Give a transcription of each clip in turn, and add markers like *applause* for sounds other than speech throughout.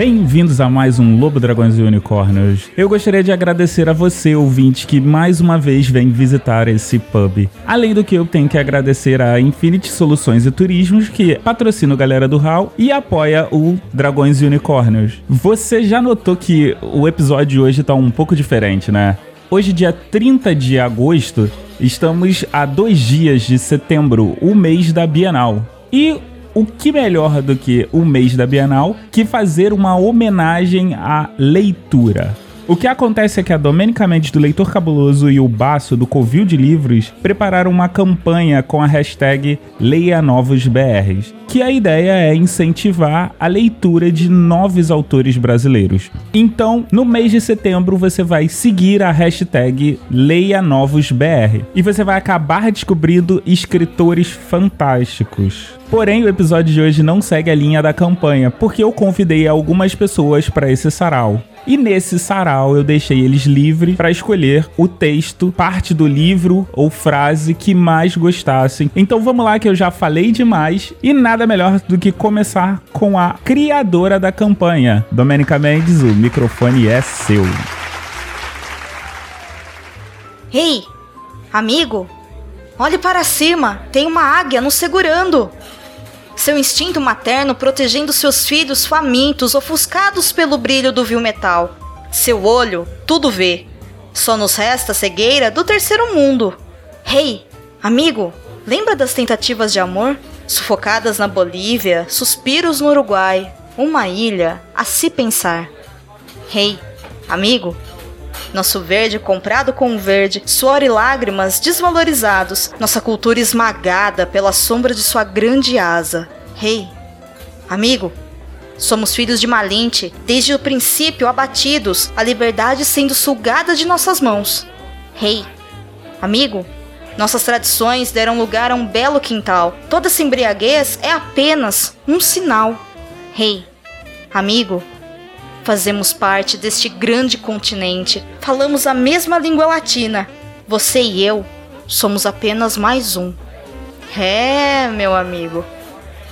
Bem-vindos a mais um Lobo Dragões e Unicórnios. Eu gostaria de agradecer a você, ouvinte, que mais uma vez vem visitar esse pub. Além do que eu tenho que agradecer a Infinity Soluções e Turismos, que patrocina o Galera do Hall e apoia o Dragões e Unicórnios. Você já notou que o episódio de hoje tá um pouco diferente, né? Hoje, dia 30 de agosto, estamos a dois dias de setembro, o mês da Bienal. E o que melhor do que o mês da Bienal que fazer uma homenagem à leitura? O que acontece é que a Domênica Mendes do Leitor Cabuloso e o Baço do Covil de Livros prepararam uma campanha com a hashtag Leia Novos BRs, que a ideia é incentivar a leitura de novos autores brasileiros. Então, no mês de setembro, você vai seguir a hashtag Leia Novos BR e você vai acabar descobrindo escritores fantásticos. Porém, o episódio de hoje não segue a linha da campanha, porque eu convidei algumas pessoas para esse sarau. E nesse sarau eu deixei eles livres para escolher o texto, parte do livro ou frase que mais gostassem. Então vamos lá que eu já falei demais e nada melhor do que começar com a criadora da campanha. Domênica Mendes, o microfone é seu. Ei, amigo, olhe para cima, tem uma águia nos segurando seu instinto materno protegendo seus filhos famintos, ofuscados pelo brilho do vil metal. Seu olho tudo vê. Só nos resta a cegueira do terceiro mundo. Rei, hey, amigo, lembra das tentativas de amor? Sufocadas na Bolívia, suspiros no Uruguai, uma ilha a se pensar. Rei, hey, amigo, nosso verde comprado com verde, suor e lágrimas desvalorizados, nossa cultura esmagada pela sombra de sua grande asa. Rei, hey, amigo, somos filhos de Malinte, desde o princípio abatidos, a liberdade sendo sugada de nossas mãos. Rei, hey, amigo, nossas tradições deram lugar a um belo quintal. Toda essa embriaguez é apenas um sinal. Rei, hey, amigo, Fazemos parte deste grande continente, falamos a mesma língua latina. Você e eu somos apenas mais um. É, meu amigo,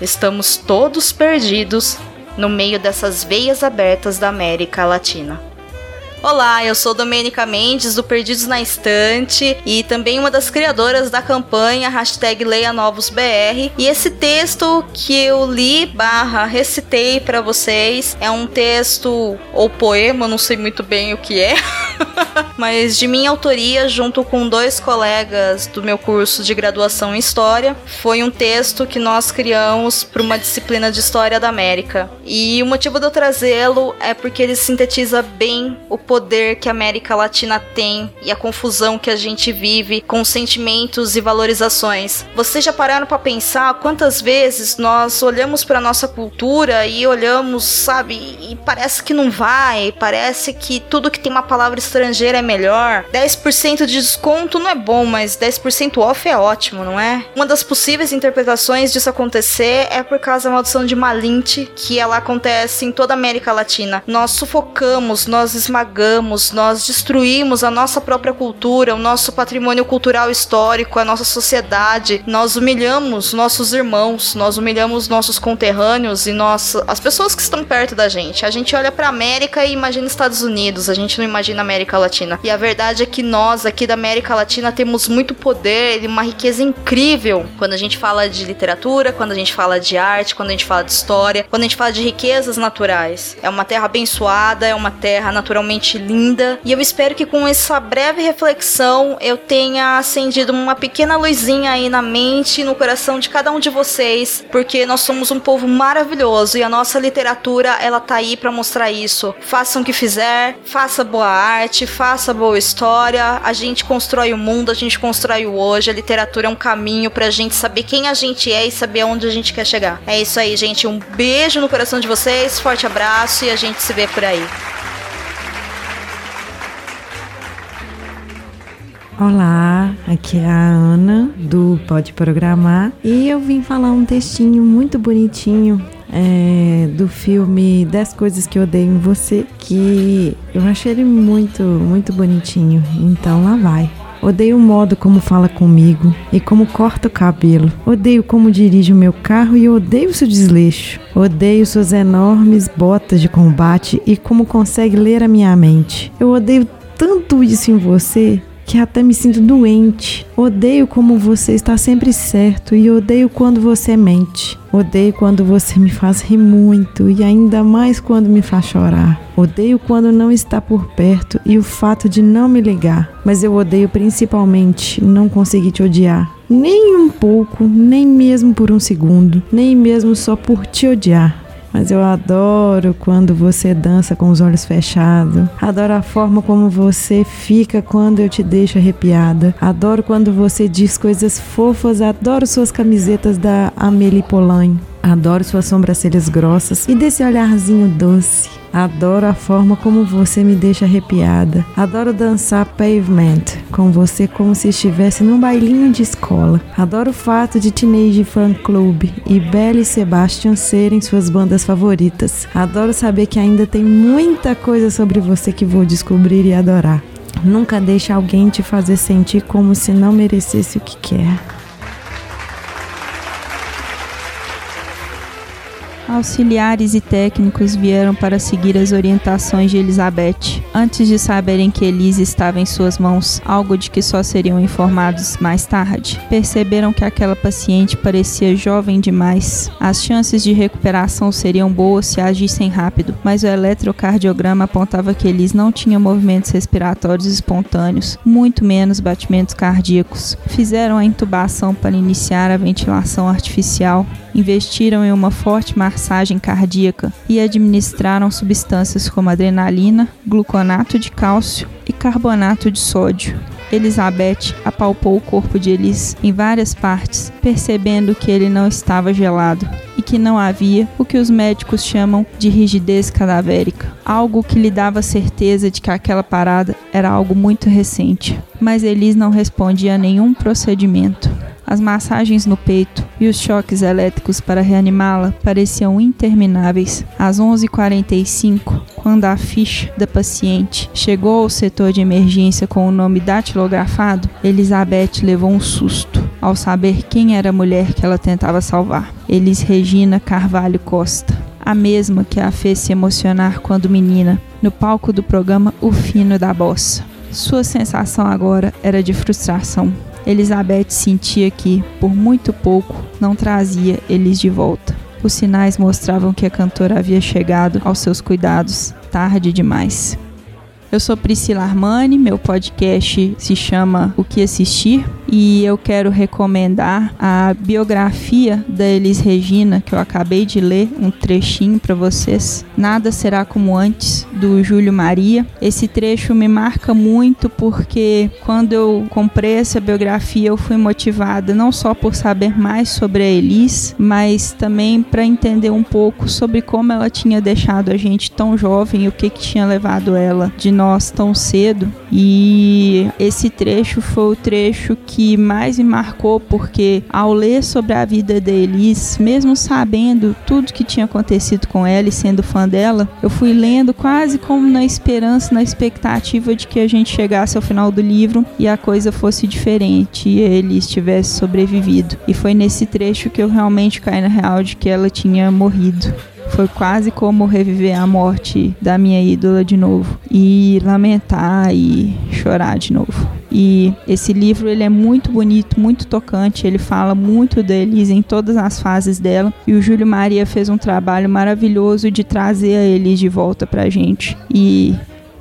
estamos todos perdidos no meio dessas veias abertas da América Latina. Olá, eu sou Domênica Mendes do Perdidos na Estante e também uma das criadoras da campanha hashtag Leia Novos BR. E esse texto que eu li barra recitei para vocês é um texto ou poema, não sei muito bem o que é, *laughs* mas de minha autoria junto com dois colegas do meu curso de graduação em História. Foi um texto que nós criamos para uma disciplina de História da América. E o motivo de eu trazê-lo é porque ele sintetiza bem o poder que a América Latina tem e a confusão que a gente vive com sentimentos e valorizações. Vocês já pararam para pensar quantas vezes nós olhamos para nossa cultura e olhamos, sabe, e parece que não vai, parece que tudo que tem uma palavra estrangeira é melhor. 10% de desconto não é bom, mas 10% off é ótimo, não é? Uma das possíveis interpretações disso acontecer é por causa da maldição de Malinte, que ela acontece em toda a América Latina. Nós sufocamos, nós esmagamos apagamos, nós destruímos a nossa própria cultura, o nosso patrimônio cultural histórico, a nossa sociedade, nós humilhamos nossos irmãos, nós humilhamos nossos conterrâneos e nossa, as pessoas que estão perto da gente. A gente olha para América e imagina Estados Unidos, a gente não imagina América Latina. E a verdade é que nós aqui da América Latina temos muito poder e uma riqueza incrível quando a gente fala de literatura, quando a gente fala de arte, quando a gente fala de história, quando a gente fala de riquezas naturais. É uma terra abençoada, é uma terra naturalmente linda. E eu espero que com essa breve reflexão eu tenha acendido uma pequena luzinha aí na mente e no coração de cada um de vocês, porque nós somos um povo maravilhoso e a nossa literatura ela tá aí para mostrar isso. Façam o que fizer, faça boa arte, faça boa história. A gente constrói o mundo, a gente constrói o hoje. A literatura é um caminho pra gente saber quem a gente é e saber aonde a gente quer chegar. É isso aí, gente. Um beijo no coração de vocês, forte abraço e a gente se vê por aí. Olá, aqui é a Ana do Pode Programar e eu vim falar um textinho muito bonitinho é, do filme 10 Coisas que Odeio em Você, que eu achei ele muito, muito bonitinho. Então lá vai. Odeio o modo como fala comigo e como corta o cabelo. Odeio como dirige o meu carro e odeio seu desleixo. Odeio suas enormes botas de combate e como consegue ler a minha mente. Eu odeio tanto isso em você que até me sinto doente. Odeio como você está sempre certo e odeio quando você mente. Odeio quando você me faz rir muito e ainda mais quando me faz chorar. Odeio quando não está por perto e o fato de não me ligar. Mas eu odeio principalmente não conseguir te odiar. Nem um pouco, nem mesmo por um segundo, nem mesmo só por te odiar. Mas eu adoro quando você dança com os olhos fechados. Adoro a forma como você fica quando eu te deixo arrepiada. Adoro quando você diz coisas fofas. Adoro suas camisetas da Amélie Poulain. Adoro suas sobrancelhas grossas e desse olharzinho doce. Adoro a forma como você me deixa arrepiada. Adoro dançar pavement com você como se estivesse num bailinho de escola. Adoro o fato de Teenage Fan Club e Belle e Sebastian serem suas bandas favoritas. Adoro saber que ainda tem muita coisa sobre você que vou descobrir e adorar. Nunca deixe alguém te fazer sentir como se não merecesse o que quer. Auxiliares e técnicos vieram para seguir as orientações de Elizabeth, antes de saberem que Elise estava em suas mãos, algo de que só seriam informados mais tarde. Perceberam que aquela paciente parecia jovem demais. As chances de recuperação seriam boas se agissem rápido, mas o eletrocardiograma apontava que Elise não tinha movimentos respiratórios espontâneos, muito menos batimentos cardíacos. Fizeram a intubação para iniciar a ventilação artificial investiram em uma forte massagem cardíaca e administraram substâncias como adrenalina, gluconato de cálcio e carbonato de sódio. Elizabeth apalpou o corpo de Elis em várias partes, percebendo que ele não estava gelado e que não havia o que os médicos chamam de rigidez cadavérica, algo que lhe dava certeza de que aquela parada era algo muito recente. Mas Elis não respondia a nenhum procedimento. As massagens no peito e os choques elétricos para reanimá-la pareciam intermináveis. Às 11h45, quando a ficha da paciente chegou ao setor de emergência com o nome datilografado, Elizabeth levou um susto ao saber quem era a mulher que ela tentava salvar. Elis Regina Carvalho Costa a mesma que a fez se emocionar quando menina, no palco do programa O Fino da Bossa. Sua sensação agora era de frustração. Elizabeth sentia que, por muito pouco, não trazia eles de volta. Os sinais mostravam que a cantora havia chegado aos seus cuidados tarde demais. Eu sou Priscila Armani, meu podcast se chama O que Assistir e eu quero recomendar a biografia da Elis Regina que eu acabei de ler, um trechinho para vocês. Nada será como antes do Júlio Maria. Esse trecho me marca muito porque quando eu comprei essa biografia eu fui motivada não só por saber mais sobre a Elis, mas também para entender um pouco sobre como ela tinha deixado a gente tão jovem e o que, que tinha levado ela de nós tão cedo. E esse trecho foi o trecho que mais me marcou porque ao ler sobre a vida da Elis, mesmo sabendo tudo que tinha acontecido com ela e sendo fã dela, eu fui lendo quase como na esperança, na expectativa de que a gente chegasse ao final do livro e a coisa fosse diferente e ele tivesse sobrevivido. E foi nesse trecho que eu realmente caí na real de que ela tinha morrido. Foi quase como reviver a morte da minha ídola de novo e lamentar e chorar de novo. E esse livro ele é muito bonito, muito tocante, ele fala muito da Elise em todas as fases dela e o Júlio Maria fez um trabalho maravilhoso de trazer a Elise de volta pra gente e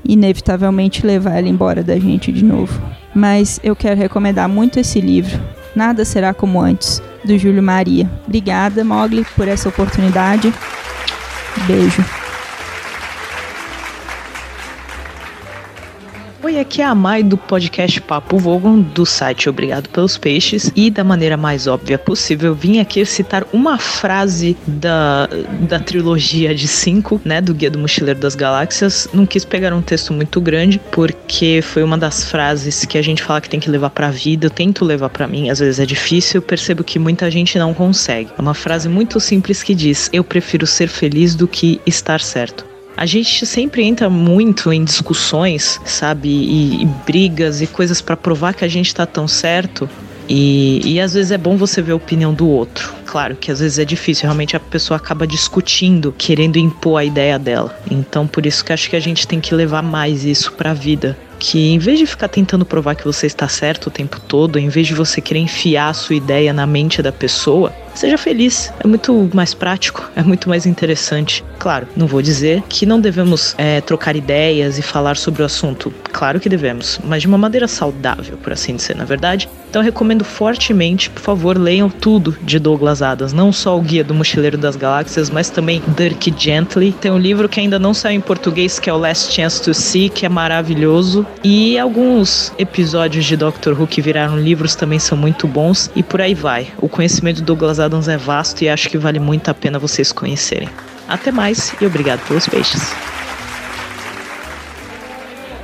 inevitavelmente levar ela embora da gente de novo. Mas eu quero recomendar muito esse livro. Nada será como antes, do Júlio Maria. Obrigada, Mogli, por essa oportunidade. Beijo. Oi, aqui é a Mai do podcast Papo Vogon, do site Obrigado pelos Peixes, e da maneira mais óbvia possível, vim aqui citar uma frase da, da trilogia de cinco, né, do Guia do Mochileiro das Galáxias. Não quis pegar um texto muito grande, porque foi uma das frases que a gente fala que tem que levar pra vida, eu tento levar para mim, às vezes é difícil, percebo que muita gente não consegue. É uma frase muito simples que diz: Eu prefiro ser feliz do que estar certo. A gente sempre entra muito em discussões, sabe, e, e brigas e coisas para provar que a gente tá tão certo. E, e às vezes é bom você ver a opinião do outro. Claro que às vezes é difícil, realmente a pessoa acaba discutindo, querendo impor a ideia dela. Então por isso que acho que a gente tem que levar mais isso para a vida que em vez de ficar tentando provar que você está certo o tempo todo, em vez de você querer enfiar a sua ideia na mente da pessoa, seja feliz. É muito mais prático, é muito mais interessante. Claro, não vou dizer que não devemos é, trocar ideias e falar sobre o assunto. Claro que devemos, mas de uma maneira saudável, por assim dizer, na verdade. Então recomendo fortemente, por favor, leiam tudo de Douglas Adams, não só o Guia do Mochileiro das Galáxias, mas também Dirk Gently. Tem um livro que ainda não saiu em português, que é o Last Chance to See, que é maravilhoso. E alguns episódios de Doctor Who que viraram livros também são muito bons e por aí vai. O conhecimento do Douglas Adams é vasto e acho que vale muito a pena vocês conhecerem. Até mais e obrigado pelos peixes.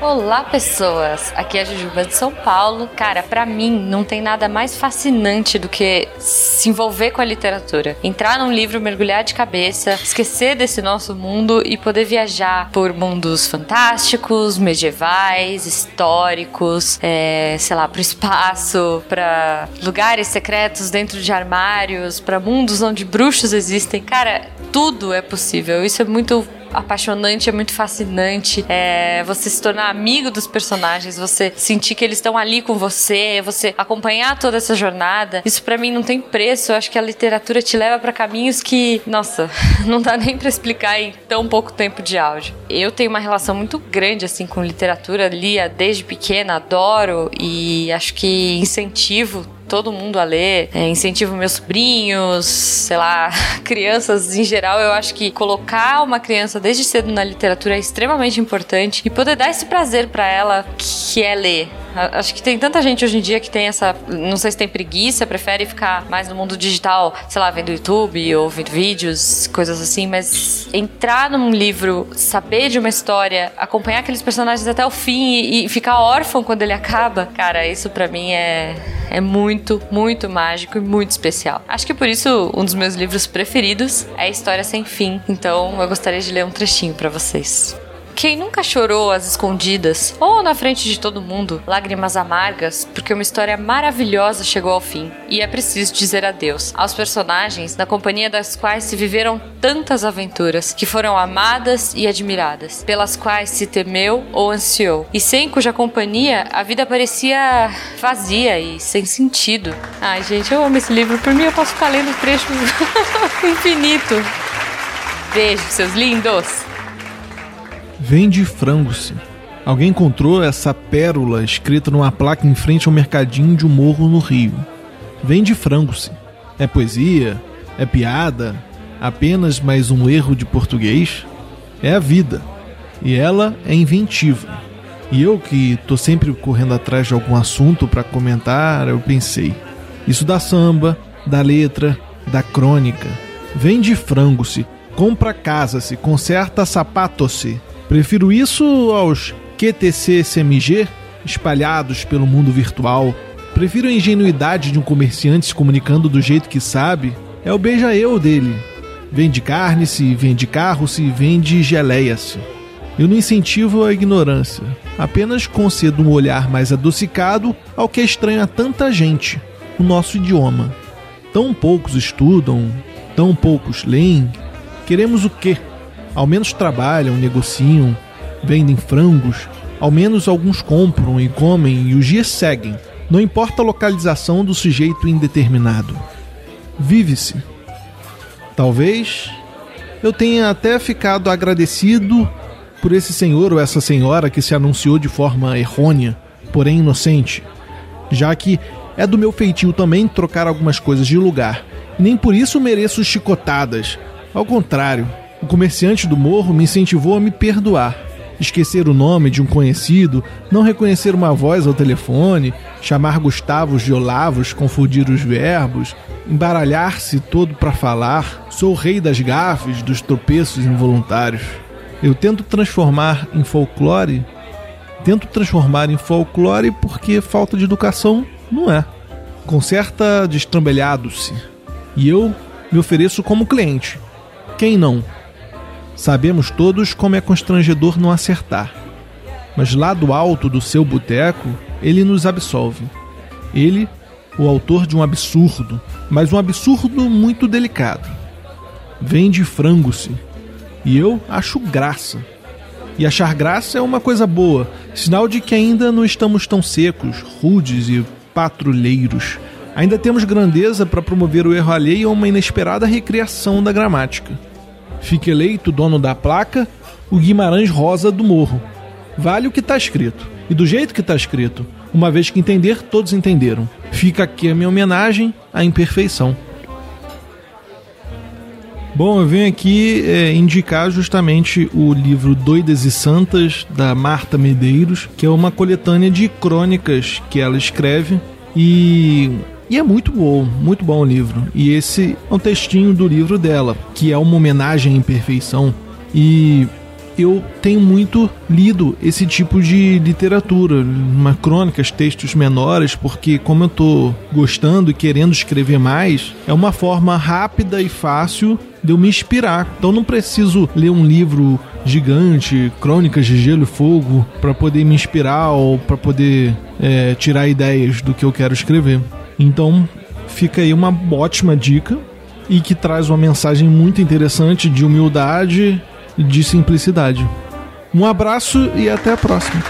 Olá, pessoas! Aqui é a Jujuba de São Paulo. Cara, para mim não tem nada mais fascinante do que se envolver com a literatura. Entrar num livro, mergulhar de cabeça, esquecer desse nosso mundo e poder viajar por mundos fantásticos, medievais, históricos, é, sei lá, pro espaço, para lugares secretos dentro de armários, para mundos onde bruxos existem. Cara, tudo é possível. Isso é muito apaixonante, é muito fascinante. É, você se tornar amigo dos personagens, você sentir que eles estão ali com você, você acompanhar toda essa jornada. Isso para mim não tem preço. Eu acho que a literatura te leva para caminhos que, nossa, *laughs* não dá nem para explicar em tão pouco tempo de áudio. Eu tenho uma relação muito grande assim com literatura, lia desde pequena, adoro e acho que incentivo todo mundo a ler, é, incentivo meus sobrinhos, sei lá, *laughs* crianças em geral. Eu acho que colocar uma criança desde cedo na literatura é extremamente importante e poder dar esse prazer para ela que é ler. Acho que tem tanta gente hoje em dia que tem essa. Não sei se tem preguiça, prefere ficar mais no mundo digital, sei lá, vendo YouTube ou vendo vídeos, coisas assim, mas entrar num livro, saber de uma história, acompanhar aqueles personagens até o fim e, e ficar órfão quando ele acaba, cara, isso para mim é, é muito, muito mágico e muito especial. Acho que por isso um dos meus livros preferidos é História Sem Fim. Então eu gostaria de ler um trechinho para vocês. Quem nunca chorou às escondidas ou na frente de todo mundo, lágrimas amargas, porque uma história maravilhosa chegou ao fim e é preciso dizer adeus aos personagens na companhia das quais se viveram tantas aventuras, que foram amadas e admiradas, pelas quais se temeu ou ansiou, e sem cuja companhia a vida parecia vazia e sem sentido. Ai, gente, eu amo esse livro, por mim eu posso ficar lendo trecho *laughs* infinito. Beijo, seus lindos! Vende frangos. Alguém encontrou essa pérola escrita numa placa em frente ao mercadinho de um morro no Rio. Vende frangos. É poesia? É piada? Apenas mais um erro de português? É a vida. E ela é inventiva. E eu que tô sempre correndo atrás de algum assunto para comentar, eu pensei. Isso da samba, da letra, da crônica. Vende frango-se, compra casa-se, conserta sapato-se. Prefiro isso aos QTC-SMG espalhados pelo mundo virtual. Prefiro a ingenuidade de um comerciante se comunicando do jeito que sabe. É o beija-eu dele. Vende carne-se, vende carro-se, vende geleia-se. Eu não incentivo a ignorância, apenas concedo um olhar mais adocicado ao que é estranho a tanta gente, o nosso idioma. Tão poucos estudam, tão poucos leem. Queremos o quê? Ao menos trabalham, negociam, vendem frangos, ao menos alguns compram e comem e os dias seguem. Não importa a localização do sujeito indeterminado. Vive-se. Talvez eu tenha até ficado agradecido por esse senhor ou essa senhora que se anunciou de forma errônea, porém inocente, já que é do meu feitio também trocar algumas coisas de lugar. Nem por isso mereço chicotadas. Ao contrário, o comerciante do morro me incentivou a me perdoar. Esquecer o nome de um conhecido, não reconhecer uma voz ao telefone, chamar Gustavos de Olavos, confundir os verbos, embaralhar-se todo para falar. Sou o rei das gafes, dos tropeços involuntários. Eu tento transformar em folclore. Tento transformar em folclore porque falta de educação não é. Conserta destrambelhado-se. E eu me ofereço como cliente. Quem não? Sabemos todos como é constrangedor não acertar. Mas lá do alto do seu boteco, ele nos absolve. Ele, o autor de um absurdo, mas um absurdo muito delicado. Vende frango-se. E eu acho graça. E achar graça é uma coisa boa, sinal de que ainda não estamos tão secos, rudes e patrulheiros. Ainda temos grandeza para promover o erro alheio a uma inesperada recriação da gramática. Fique eleito dono da placa, o Guimarães Rosa do Morro. Vale o que está escrito. E do jeito que está escrito. Uma vez que entender, todos entenderam. Fica aqui a minha homenagem à imperfeição. Bom, eu venho aqui é, indicar justamente o livro Doidas e Santas, da Marta Medeiros, que é uma coletânea de crônicas que ela escreve. E e é muito bom, muito bom o livro. E esse é um textinho do livro dela, que é uma homenagem à imperfeição. E eu tenho muito lido esse tipo de literatura, uma crônicas, textos menores, porque como eu estou gostando e querendo escrever mais, é uma forma rápida e fácil de eu me inspirar. Então não preciso ler um livro gigante, crônicas de gelo e fogo, para poder me inspirar ou para poder é, tirar ideias do que eu quero escrever. Então fica aí uma ótima dica e que traz uma mensagem muito interessante de humildade e de simplicidade. Um abraço e até a próxima.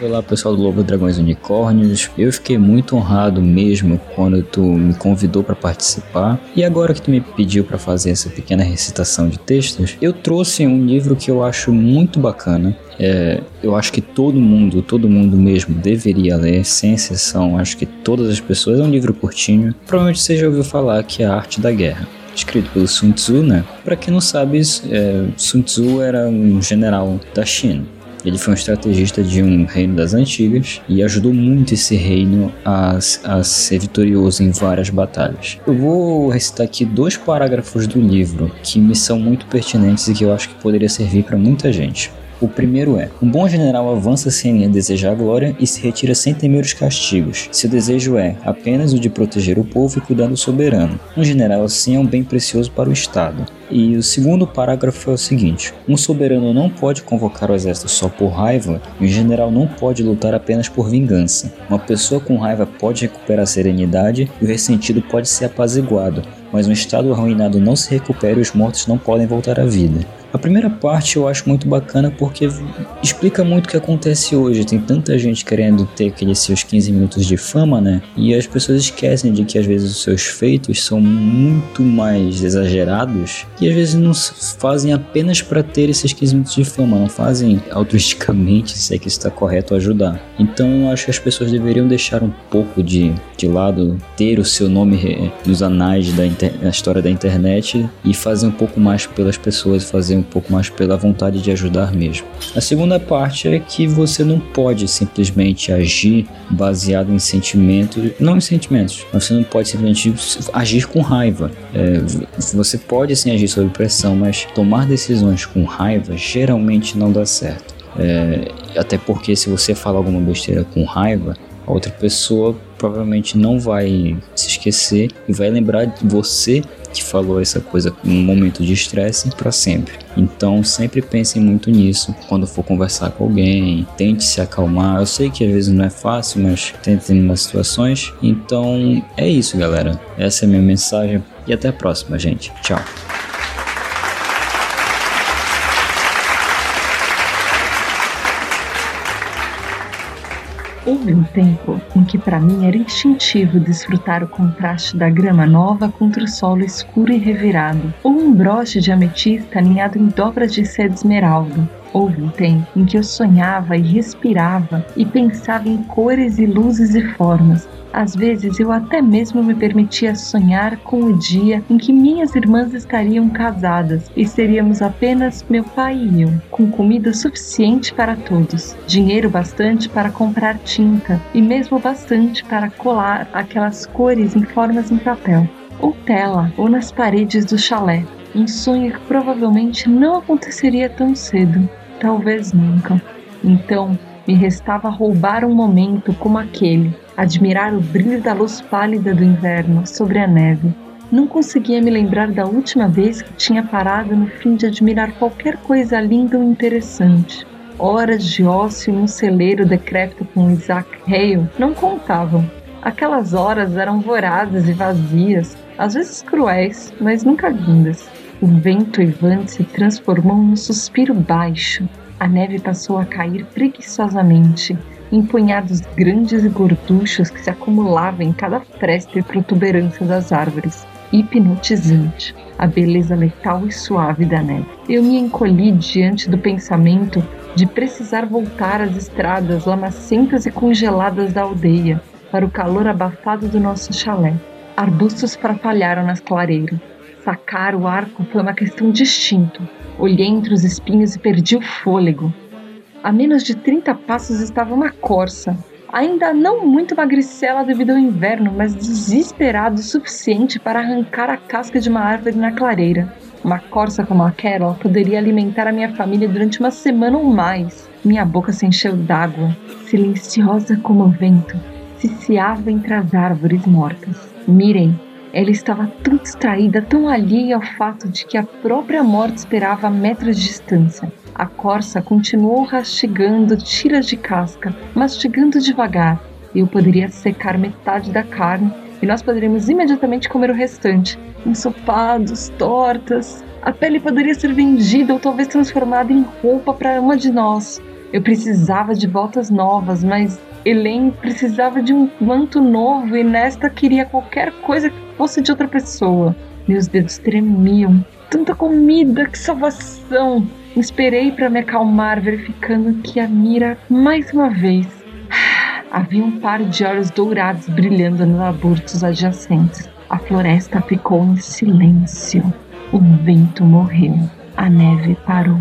Olá pessoal do Lobo Dragões Unicórnios, eu fiquei muito honrado mesmo quando tu me convidou para participar e agora que tu me pediu para fazer essa pequena recitação de textos, eu trouxe um livro que eu acho muito bacana. É, eu acho que todo mundo, todo mundo mesmo deveria ler, sem exceção. Acho que todas as pessoas. É um livro curtinho. Provavelmente você já ouviu falar que é a Arte da Guerra escrito pelo Sun Tzu, né? Para quem não sabe, é, Sun Tzu era um general da China. Ele foi um estrategista de um reino das antigas e ajudou muito esse reino a, a ser vitorioso em várias batalhas. Eu vou recitar aqui dois parágrafos do livro que me são muito pertinentes e que eu acho que poderia servir para muita gente. O primeiro é: um bom general avança sem desejar glória e se retira sem temer os castigos. Seu desejo é apenas o de proteger o povo e cuidar do soberano. Um general assim é um bem precioso para o Estado. E o segundo parágrafo é o seguinte: um soberano não pode convocar o exército só por raiva, e um general não pode lutar apenas por vingança. Uma pessoa com raiva pode recuperar a serenidade e o ressentido pode ser apaziguado, mas um estado arruinado não se recupera e os mortos não podem voltar à vida. A primeira parte eu acho muito bacana porque explica muito o que acontece hoje. Tem tanta gente querendo ter aqueles seus 15 minutos de fama, né? E as pessoas esquecem de que às vezes os seus feitos são muito mais exagerados e às vezes não fazem apenas para ter esses 15 minutos de fama, não fazem altruisticamente, se é que está correto ajudar. Então eu acho que as pessoas deveriam deixar um pouco de, de lado, ter o seu nome nos anais da, história da internet e fazer um pouco mais pelas pessoas, fazer um pouco mais pela vontade de ajudar mesmo. A segunda parte é que você não pode simplesmente agir baseado em sentimentos, não em sentimentos, você não pode simplesmente agir com raiva. É, você pode sim agir sob pressão, mas tomar decisões com raiva geralmente não dá certo. É, até porque se você falar alguma besteira com raiva, a outra pessoa provavelmente não vai se esquecer e vai lembrar de você que falou essa coisa num momento de estresse para sempre. Então sempre pensem muito nisso quando for conversar com alguém, tente se acalmar. Eu sei que às vezes não é fácil, mas tente em umas situações. Então é isso, galera. Essa é a minha mensagem e até a próxima, gente. Tchau. Houve um tempo em que para mim era instintivo desfrutar o contraste da grama nova contra o solo escuro e revirado, ou um broche de ametista aninhado em dobras de seda esmeralda. Houve um tempo em que eu sonhava e respirava e pensava em cores e luzes e formas, às vezes eu até mesmo me permitia sonhar com o dia em que minhas irmãs estariam casadas e seríamos apenas meu pai e eu, com comida suficiente para todos, dinheiro bastante para comprar tinta e mesmo bastante para colar aquelas cores em formas em papel, ou tela, ou nas paredes do chalé. Um sonho que provavelmente não aconteceria tão cedo, talvez nunca. Então, Me restava roubar um momento como aquele, admirar o brilho da luz pálida do inverno sobre a neve. Não conseguia me lembrar da última vez que tinha parado no fim de admirar qualquer coisa linda ou interessante. Horas de ócio num celeiro decrépito com Isaac Hale não contavam. Aquelas horas eram vorazes e vazias, às vezes cruéis, mas nunca lindas. O vento evante se transformou num suspiro baixo. A neve passou a cair preguiçosamente, em punhados grandes e gorduchos que se acumulavam em cada fresta e protuberância das árvores hipnotizante, a beleza letal e suave da neve. Eu me encolhi diante do pensamento de precisar voltar às estradas lamacentas e congeladas da aldeia, para o calor abafado do nosso chalé. Arbustos farfalharam nas clareiras. Sacar o arco foi uma questão de instinto. Olhei entre os espinhos e perdi o fôlego. A menos de 30 passos estava uma corça, ainda não muito magricela devido ao inverno, mas desesperado o suficiente para arrancar a casca de uma árvore na clareira. Uma corça como aquela poderia alimentar a minha família durante uma semana ou mais. Minha boca se encheu d'água, silenciosa como o vento, ciciava entre as árvores mortas. Mirem, ela estava tão distraída, tão alheia ao fato de que a própria morte esperava a metros de distância. A corça continuou rastigando tiras de casca, mastigando devagar. Eu poderia secar metade da carne e nós poderíamos imediatamente comer o restante. Ensopados, tortas. A pele poderia ser vendida ou talvez transformada em roupa para uma de nós. Eu precisava de botas novas, mas Helen precisava de um manto novo e nesta queria qualquer coisa que fosse de outra pessoa. Meus dedos tremiam. Tanta comida, que salvação! Esperei para me acalmar, verificando que a mira, mais uma vez, *sighs* havia um par de olhos dourados brilhando nos arbustos adjacentes. A floresta ficou em silêncio. O vento morreu. A neve parou.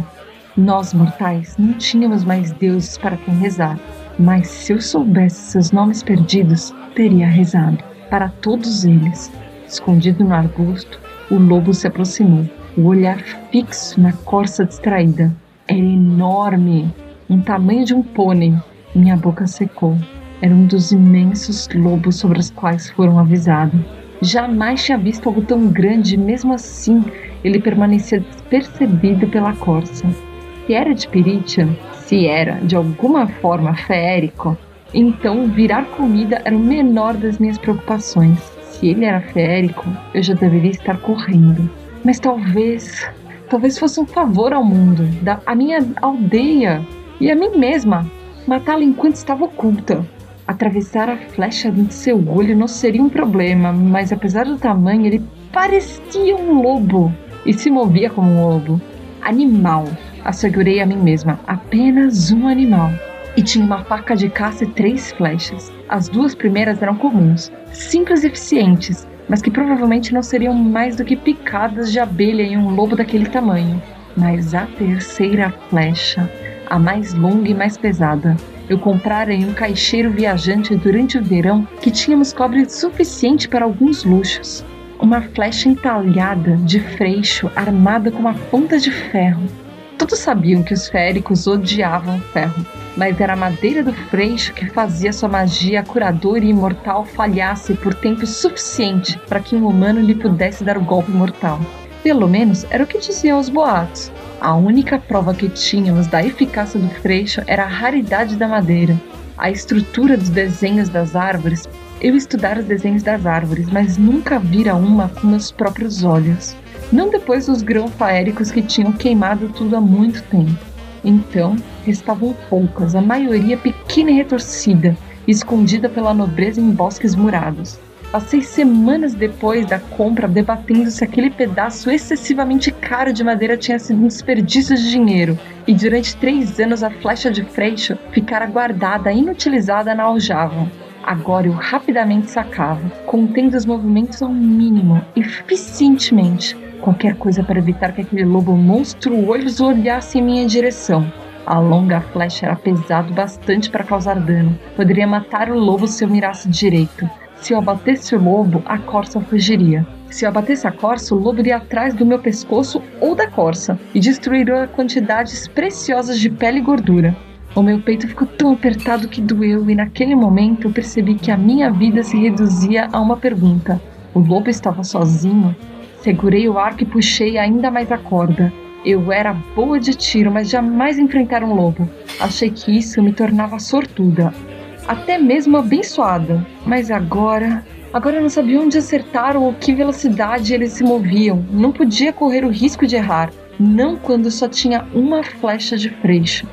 Nós, mortais, não tínhamos mais deuses para quem rezar. Mas se eu soubesse seus nomes perdidos, teria rezado. Para todos eles. Escondido no arbusto, o lobo se aproximou o olhar fixo na corça distraída. Era enorme, um tamanho de um pônei. Minha boca secou. Era um dos imensos lobos sobre os quais foram avisados. Jamais tinha visto algo tão grande, mesmo assim ele permanecia despercebido pela corça. Se era de Piritia, se era de alguma forma feérico, então virar comida era o menor das minhas preocupações. Se ele era feérico, eu já deveria estar correndo. Mas talvez, talvez fosse um favor ao mundo, da, a minha aldeia e a mim mesma, matá-la enquanto estava oculta. Atravessar a flecha de seu olho não seria um problema, mas apesar do tamanho, ele parecia um lobo e se movia como um lobo. Animal, assegurei a mim mesma, apenas um animal. E tinha uma faca de caça e três flechas. As duas primeiras eram comuns, simples e eficientes, mas que provavelmente não seriam mais do que picadas de abelha em um lobo daquele tamanho. Mas a terceira flecha, a mais longa e mais pesada, eu comprara em um caixeiro viajante durante o verão que tínhamos cobre suficiente para alguns luxos. Uma flecha entalhada de freixo armada com uma ponta de ferro. Todos sabiam que os féricos odiavam ferro, mas era a madeira do freixo que fazia sua magia curadora e imortal falhasse por tempo suficiente para que um humano lhe pudesse dar o golpe mortal. Pelo menos era o que diziam os boatos. A única prova que tínhamos da eficácia do freixo era a raridade da madeira. A estrutura dos desenhos das árvores. Eu estudara os desenhos das árvores, mas nunca vira uma com meus próprios olhos. Não depois dos grãos faéricos que tinham queimado tudo há muito tempo. Então, restavam poucas, a maioria pequena e retorcida, escondida pela nobreza em bosques murados. Passei semanas depois da compra debatendo se aquele pedaço excessivamente caro de madeira tinha sido um desperdício de dinheiro, e durante três anos a flecha de freixo ficara guardada, inutilizada na aljava. Agora eu rapidamente sacava, contendo os movimentos ao mínimo, eficientemente, qualquer coisa para evitar que aquele lobo monstruoso olhasse em minha direção. A longa flecha era pesado bastante para causar dano. Poderia matar o lobo se eu mirasse direito. Se eu abatesse o lobo, a corça fugiria. Se eu abatesse a corça, o lobo iria atrás do meu pescoço ou da corça e destruiria quantidades preciosas de pele e gordura. O meu peito ficou tão apertado que doeu, e naquele momento eu percebi que a minha vida se reduzia a uma pergunta: o lobo estava sozinho? Segurei o arco e puxei ainda mais a corda. Eu era boa de tiro, mas jamais enfrentar um lobo. Achei que isso me tornava sortuda, até mesmo abençoada. Mas agora. Agora eu não sabia onde acertar ou que velocidade eles se moviam. Não podia correr o risco de errar. Não quando só tinha uma flecha de freixo.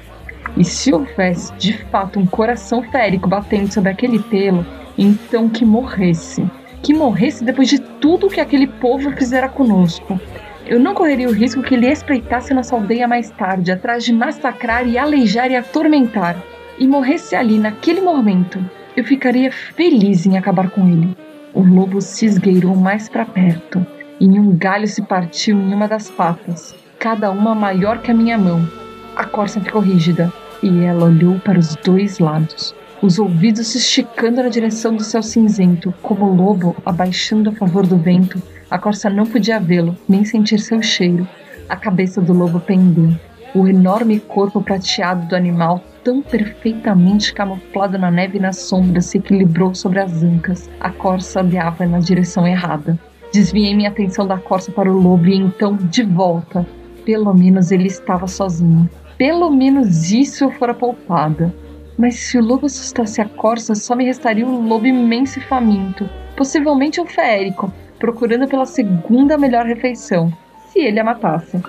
E se houvesse de fato um coração férico batendo sobre aquele pelo, então que morresse. Que morresse depois de tudo que aquele povo fizera conosco. Eu não correria o risco que ele espreitasse nossa aldeia mais tarde, atrás de massacrar e aleijar e atormentar. E morresse ali, naquele momento. Eu ficaria feliz em acabar com ele. O lobo se esgueirou mais para perto, e um galho se partiu em uma das patas, cada uma maior que a minha mão. A corça ficou rígida, e ela olhou para os dois lados, os ouvidos se esticando na direção do céu cinzento, como o lobo abaixando a favor do vento. A corça não podia vê-lo, nem sentir seu cheiro. A cabeça do lobo pendeu. O enorme corpo prateado do animal, tão perfeitamente camuflado na neve e na sombra, se equilibrou sobre as ancas. A corça olhava na direção errada. Desviei minha atenção da corça para o lobo e então, de volta. Pelo menos ele estava sozinho. Pelo menos isso eu fora poupada. Mas se o lobo assustasse a corça, só me restaria um lobo imenso e faminto, possivelmente um férico, procurando pela segunda melhor refeição, se ele a matasse.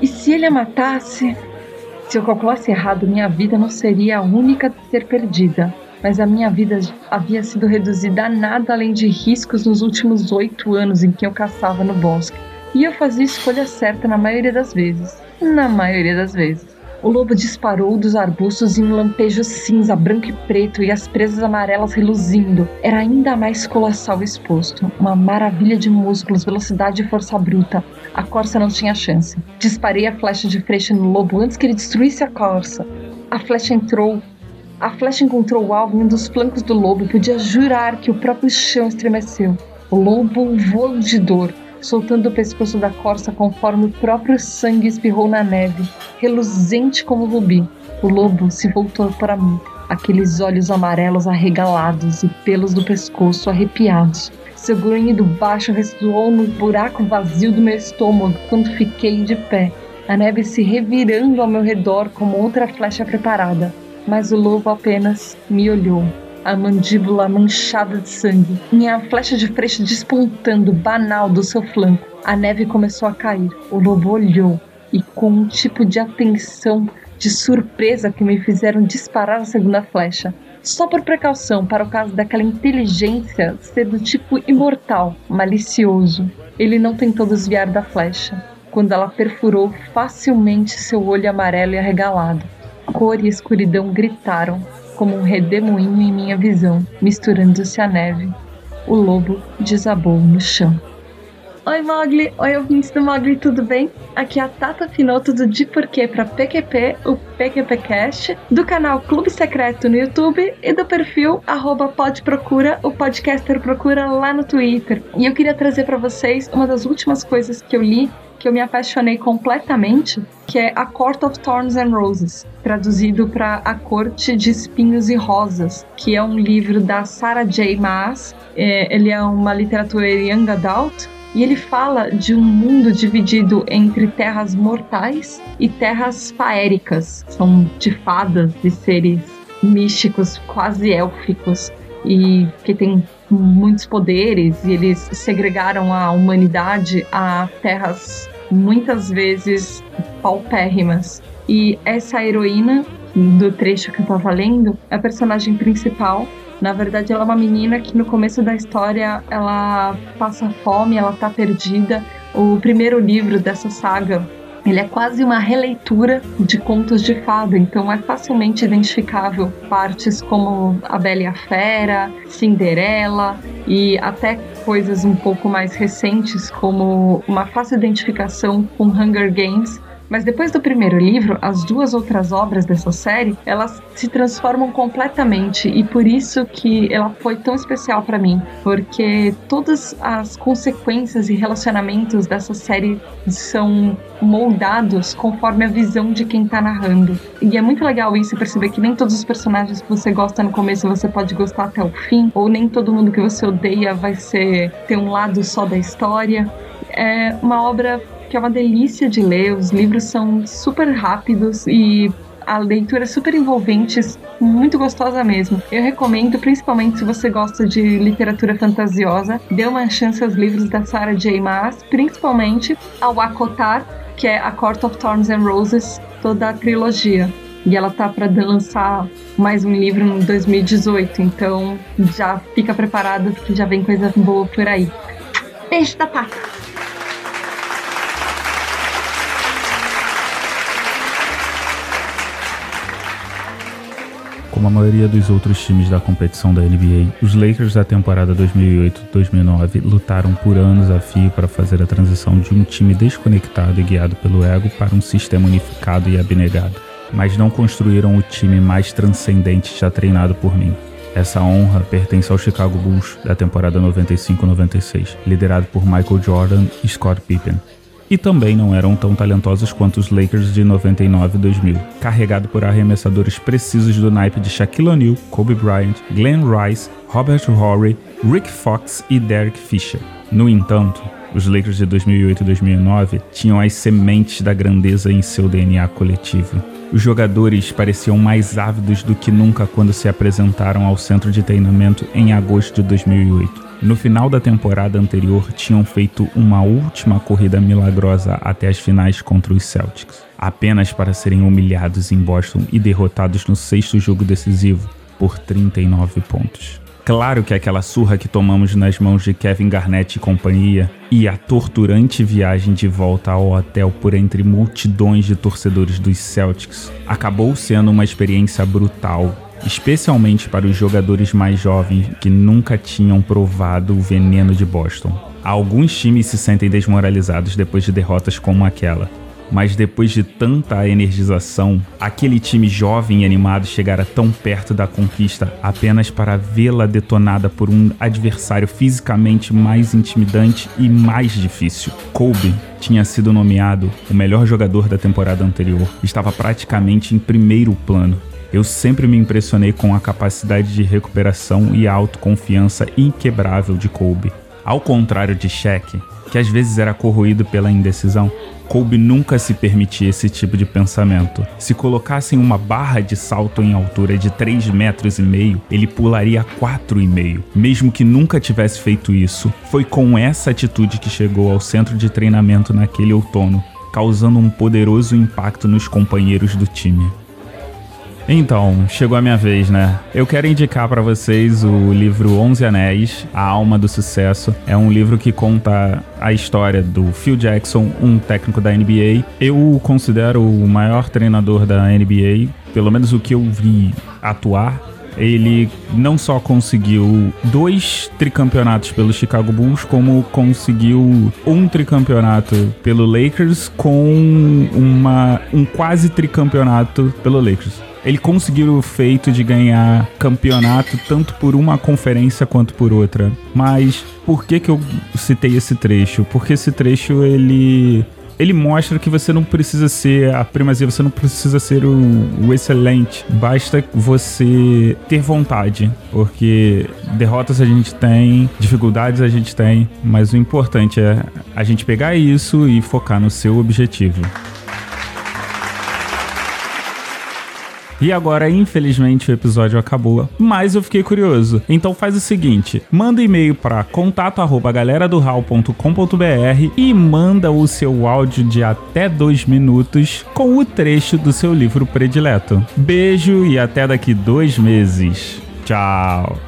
E se ele a matasse? Se eu calculasse errado, minha vida não seria a única a ser perdida, mas a minha vida havia sido reduzida a nada além de riscos nos últimos oito anos em que eu caçava no bosque. E eu fazia a escolha certa na maioria das vezes na maioria das vezes. O lobo disparou dos arbustos em um lampejo cinza, branco e preto e as presas amarelas reluzindo. Era ainda mais colossal exposto. Uma maravilha de músculos, velocidade e força bruta. A corça não tinha chance. Disparei a flecha de flecha no lobo antes que ele destruísse a corça. A flecha entrou. A flecha encontrou o alvo em um dos flancos do lobo e podia jurar que o próprio chão estremeceu. O lobo voou de dor soltando o pescoço da corça conforme o próprio sangue espirrou na neve, reluzente como rubi. O lobo se voltou para mim, aqueles olhos amarelos arregalados e pelos do pescoço arrepiados. Seu grunhido baixo ressoou no buraco vazio do meu estômago quando fiquei de pé, a neve se revirando ao meu redor como outra flecha preparada. Mas o lobo apenas me olhou a mandíbula manchada de sangue, minha flecha de freixo despontando banal do seu flanco. A neve começou a cair. O lobo olhou e, com um tipo de atenção, de surpresa que me fizeram disparar a segunda flecha. Só por precaução, para o caso daquela inteligência ser do tipo imortal, malicioso. Ele não tentou desviar da flecha, quando ela perfurou facilmente seu olho amarelo e arregalado. Cor e escuridão gritaram, como um redemoinho em minha visão, misturando-se à neve. O lobo desabou no chão. Oi, Mogli! Oi, ouvintes do Mogli, tudo bem? Aqui é a Tata Finoto do De Porquê para PQP, o PQPcast, do canal Clube Secreto no YouTube e do perfil podprocura, o podcaster procura lá no Twitter. E eu queria trazer para vocês uma das últimas coisas que eu li que eu me apaixonei completamente, que é A Court of Thorns and Roses, traduzido para A Corte de Espinhos e Rosas, que é um livro da Sarah J. Maas. É, ele é uma literatura young adult e ele fala de um mundo dividido entre terras mortais e terras faéricas. São de fadas e seres místicos, quase élficos, e que tem muitos poderes e eles segregaram a humanidade a terras muitas vezes paupérrimas. E essa heroína do trecho que eu tava lendo é a personagem principal. Na verdade, ela é uma menina que no começo da história ela passa fome, ela tá perdida. O primeiro livro dessa saga ele é quase uma releitura de contos de fada, então é facilmente identificável partes como A Bela e a Fera, Cinderela e até coisas um pouco mais recentes como uma fácil identificação com Hunger Games, Mas depois do primeiro livro, as duas outras obras dessa série, elas se transformam completamente e por isso que ela foi tão especial para mim, porque todas as consequências e relacionamentos dessa série são moldados conforme a visão de quem tá narrando. E é muito legal isso perceber que nem todos os personagens que você gosta no começo você pode gostar até o fim, ou nem todo mundo que você odeia vai ser ter um lado só da história. É uma obra que é uma delícia de ler, os livros são super rápidos e a leitura é super envolvente, muito gostosa mesmo. Eu recomendo, principalmente se você gosta de literatura fantasiosa, dê uma chance aos livros da Sarah J. Maas, principalmente ao Akotar, que é A Court of Thorns and Roses, toda a trilogia. E ela tá para lançar mais um livro em 2018, então já fica preparado que já vem coisa boa por aí. Beijo da pata! Como a maioria dos outros times da competição da NBA, os Lakers da temporada 2008-2009 lutaram por anos a fio para fazer a transição de um time desconectado e guiado pelo ego para um sistema unificado e abnegado. Mas não construíram o time mais transcendente já treinado por mim. Essa honra pertence ao Chicago Bulls da temporada 95-96, liderado por Michael Jordan e Scott Pippen, e também não eram tão talentosos quanto os Lakers de 99 e 2000, carregado por arremessadores precisos do naipe de Shaquille O'Neal, Kobe Bryant, Glenn Rice, Robert Horry, Rick Fox e Derek Fisher. No entanto, os Lakers de 2008 e 2009 tinham as sementes da grandeza em seu DNA coletivo. Os jogadores pareciam mais ávidos do que nunca quando se apresentaram ao centro de treinamento em agosto de 2008. No final da temporada anterior, tinham feito uma última corrida milagrosa até as finais contra os Celtics, apenas para serem humilhados em Boston e derrotados no sexto jogo decisivo por 39 pontos. Claro que aquela surra que tomamos nas mãos de Kevin Garnett e companhia e a torturante viagem de volta ao hotel por entre multidões de torcedores dos Celtics acabou sendo uma experiência brutal especialmente para os jogadores mais jovens que nunca tinham provado o veneno de Boston. Alguns times se sentem desmoralizados depois de derrotas como aquela, mas depois de tanta energização, aquele time jovem e animado chegara tão perto da conquista apenas para vê-la detonada por um adversário fisicamente mais intimidante e mais difícil. Kobe tinha sido nomeado o melhor jogador da temporada anterior, estava praticamente em primeiro plano eu sempre me impressionei com a capacidade de recuperação e a autoconfiança inquebrável de Kobe. Ao contrário de Shaq, que às vezes era corroído pela indecisão, Kobe nunca se permitia esse tipo de pensamento. Se colocassem uma barra de salto em altura de 3 metros e meio, ele pularia 4,5. Mesmo que nunca tivesse feito isso, foi com essa atitude que chegou ao centro de treinamento naquele outono, causando um poderoso impacto nos companheiros do time. Então, chegou a minha vez, né? Eu quero indicar para vocês o livro Onze Anéis, A Alma do Sucesso. É um livro que conta a história do Phil Jackson, um técnico da NBA. Eu o considero o maior treinador da NBA, pelo menos o que eu vi atuar ele não só conseguiu dois tricampeonatos pelo Chicago Bulls, como conseguiu um tricampeonato pelo Lakers com uma, um quase tricampeonato pelo Lakers ele conseguiu o feito de ganhar campeonato tanto por uma conferência quanto por outra. Mas por que que eu citei esse trecho? Porque esse trecho ele ele mostra que você não precisa ser a primazia, você não precisa ser o, o, excelente. Basta você ter vontade. Porque derrotas a gente tem, dificuldades a gente tem, mas o importante é a gente pegar isso e focar no seu objetivo. E agora, infelizmente, o episódio acabou, mas eu fiquei curioso. Então faz o seguinte: manda e-mail para contato@galeradohal.com.br e manda o seu áudio de até dois minutos com o trecho do seu livro predileto. Beijo e até daqui dois meses. Tchau!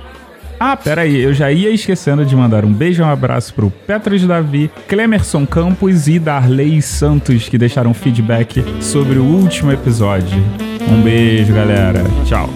Ah, pera aí, eu já ia esquecendo de mandar um beijo e um abraço pro Petros Davi, Clemerson Campos e Darley Santos que deixaram feedback sobre o último episódio. Um beijo, galera. Tchau.